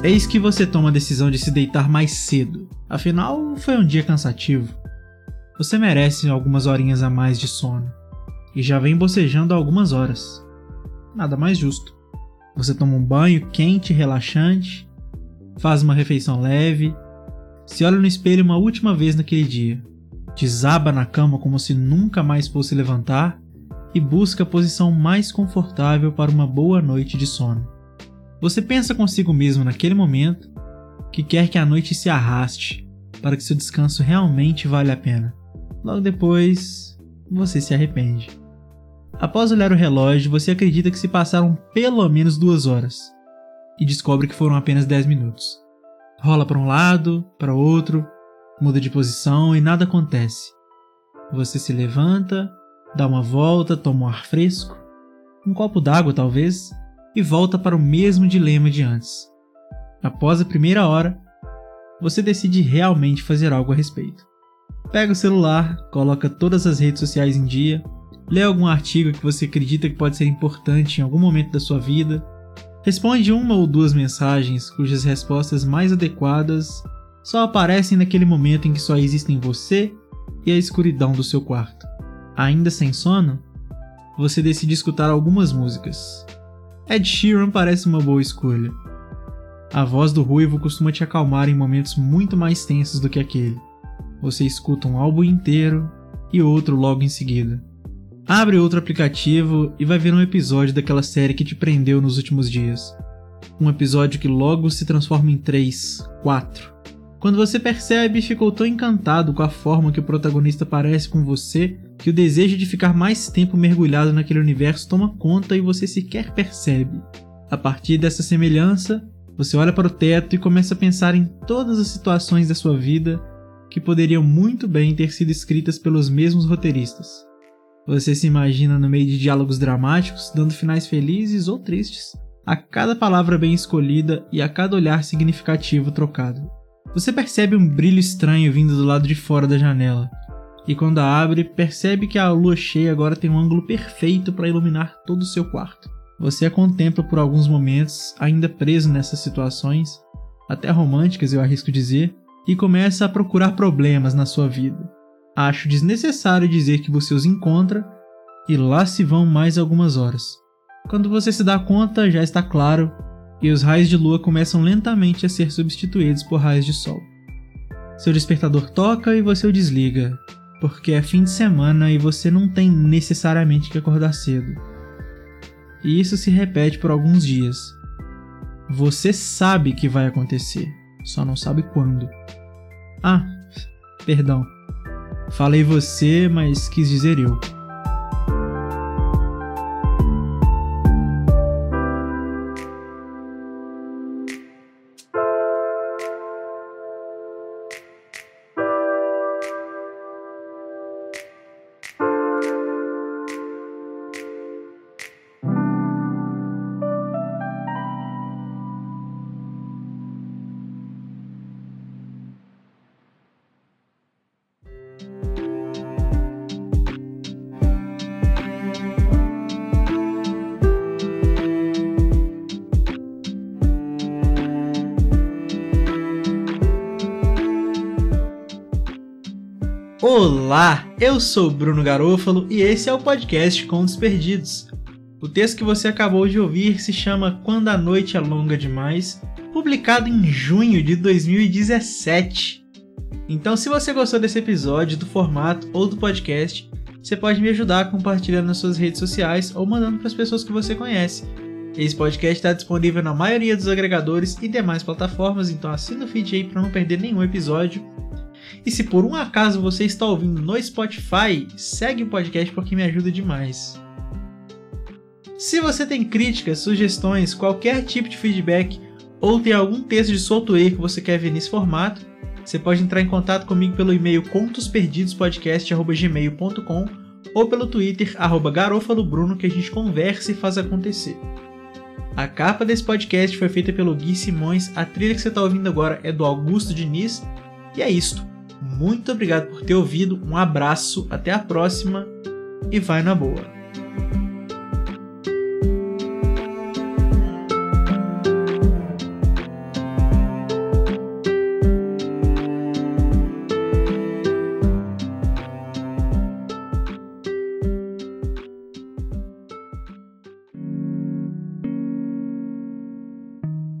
Eis que você toma a decisão de se deitar mais cedo. Afinal, foi um dia cansativo. Você merece algumas horinhas a mais de sono. E já vem bocejando há algumas horas. Nada mais justo. Você toma um banho quente e relaxante, faz uma refeição leve, se olha no espelho uma última vez naquele dia, desaba na cama como se nunca mais fosse levantar e busca a posição mais confortável para uma boa noite de sono. Você pensa consigo mesmo naquele momento que quer que a noite se arraste para que seu descanso realmente valha a pena. Logo depois, você se arrepende. Após olhar o relógio, você acredita que se passaram pelo menos duas horas e descobre que foram apenas 10 minutos. Rola para um lado, para outro, muda de posição e nada acontece. Você se levanta, dá uma volta, toma um ar fresco, um copo d'água talvez, e volta para o mesmo dilema de antes. Após a primeira hora, você decide realmente fazer algo a respeito. Pega o celular, coloca todas as redes sociais em dia, lê algum artigo que você acredita que pode ser importante em algum momento da sua vida, responde uma ou duas mensagens cujas respostas mais adequadas só aparecem naquele momento em que só existem você e a escuridão do seu quarto. Ainda sem sono, você decide escutar algumas músicas, Ed Sheeran parece uma boa escolha. A voz do ruivo costuma te acalmar em momentos muito mais tensos do que aquele. Você escuta um álbum inteiro e outro logo em seguida. Abre outro aplicativo e vai ver um episódio daquela série que te prendeu nos últimos dias. Um episódio que logo se transforma em três, quatro. Quando você percebe, ficou tão encantado com a forma que o protagonista parece com você que o desejo de ficar mais tempo mergulhado naquele universo toma conta e você sequer percebe. A partir dessa semelhança, você olha para o teto e começa a pensar em todas as situações da sua vida que poderiam muito bem ter sido escritas pelos mesmos roteiristas. Você se imagina no meio de diálogos dramáticos, dando finais felizes ou tristes, a cada palavra bem escolhida e a cada olhar significativo trocado. Você percebe um brilho estranho vindo do lado de fora da janela, e quando a abre, percebe que a lua cheia agora tem um ângulo perfeito para iluminar todo o seu quarto. Você a contempla por alguns momentos, ainda preso nessas situações, até românticas eu arrisco dizer, e começa a procurar problemas na sua vida. Acho desnecessário dizer que você os encontra, e lá se vão mais algumas horas. Quando você se dá conta, já está claro e os raios de lua começam lentamente a ser substituídos por raios de sol. Seu despertador toca e você o desliga, porque é fim de semana e você não tem necessariamente que acordar cedo. E isso se repete por alguns dias. Você sabe que vai acontecer, só não sabe quando. Ah, perdão. Falei você, mas quis dizer eu. Olá, eu sou Bruno Garofalo e esse é o podcast Contos Perdidos. O texto que você acabou de ouvir se chama Quando a Noite é Longa Demais, publicado em junho de 2017. Então, se você gostou desse episódio, do formato ou do podcast, você pode me ajudar compartilhando nas suas redes sociais ou mandando para as pessoas que você conhece. Esse podcast está disponível na maioria dos agregadores e demais plataformas, então assina o feed aí para não perder nenhum episódio. E se por um acaso você está ouvindo no Spotify, segue o podcast porque me ajuda demais. Se você tem críticas, sugestões, qualquer tipo de feedback ou tem algum texto de software que você quer ver nesse formato, você pode entrar em contato comigo pelo e-mail contosperdidospodcast.gmail.com ou pelo Twitter, garofalobruno, que a gente conversa e faz acontecer. A capa desse podcast foi feita pelo Gui Simões, a trilha que você está ouvindo agora é do Augusto Diniz, e é isto. Muito obrigado por ter ouvido, um abraço, até a próxima e vai na boa.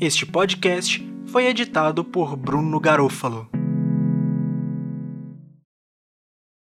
Este podcast foi editado por Bruno Garofalo.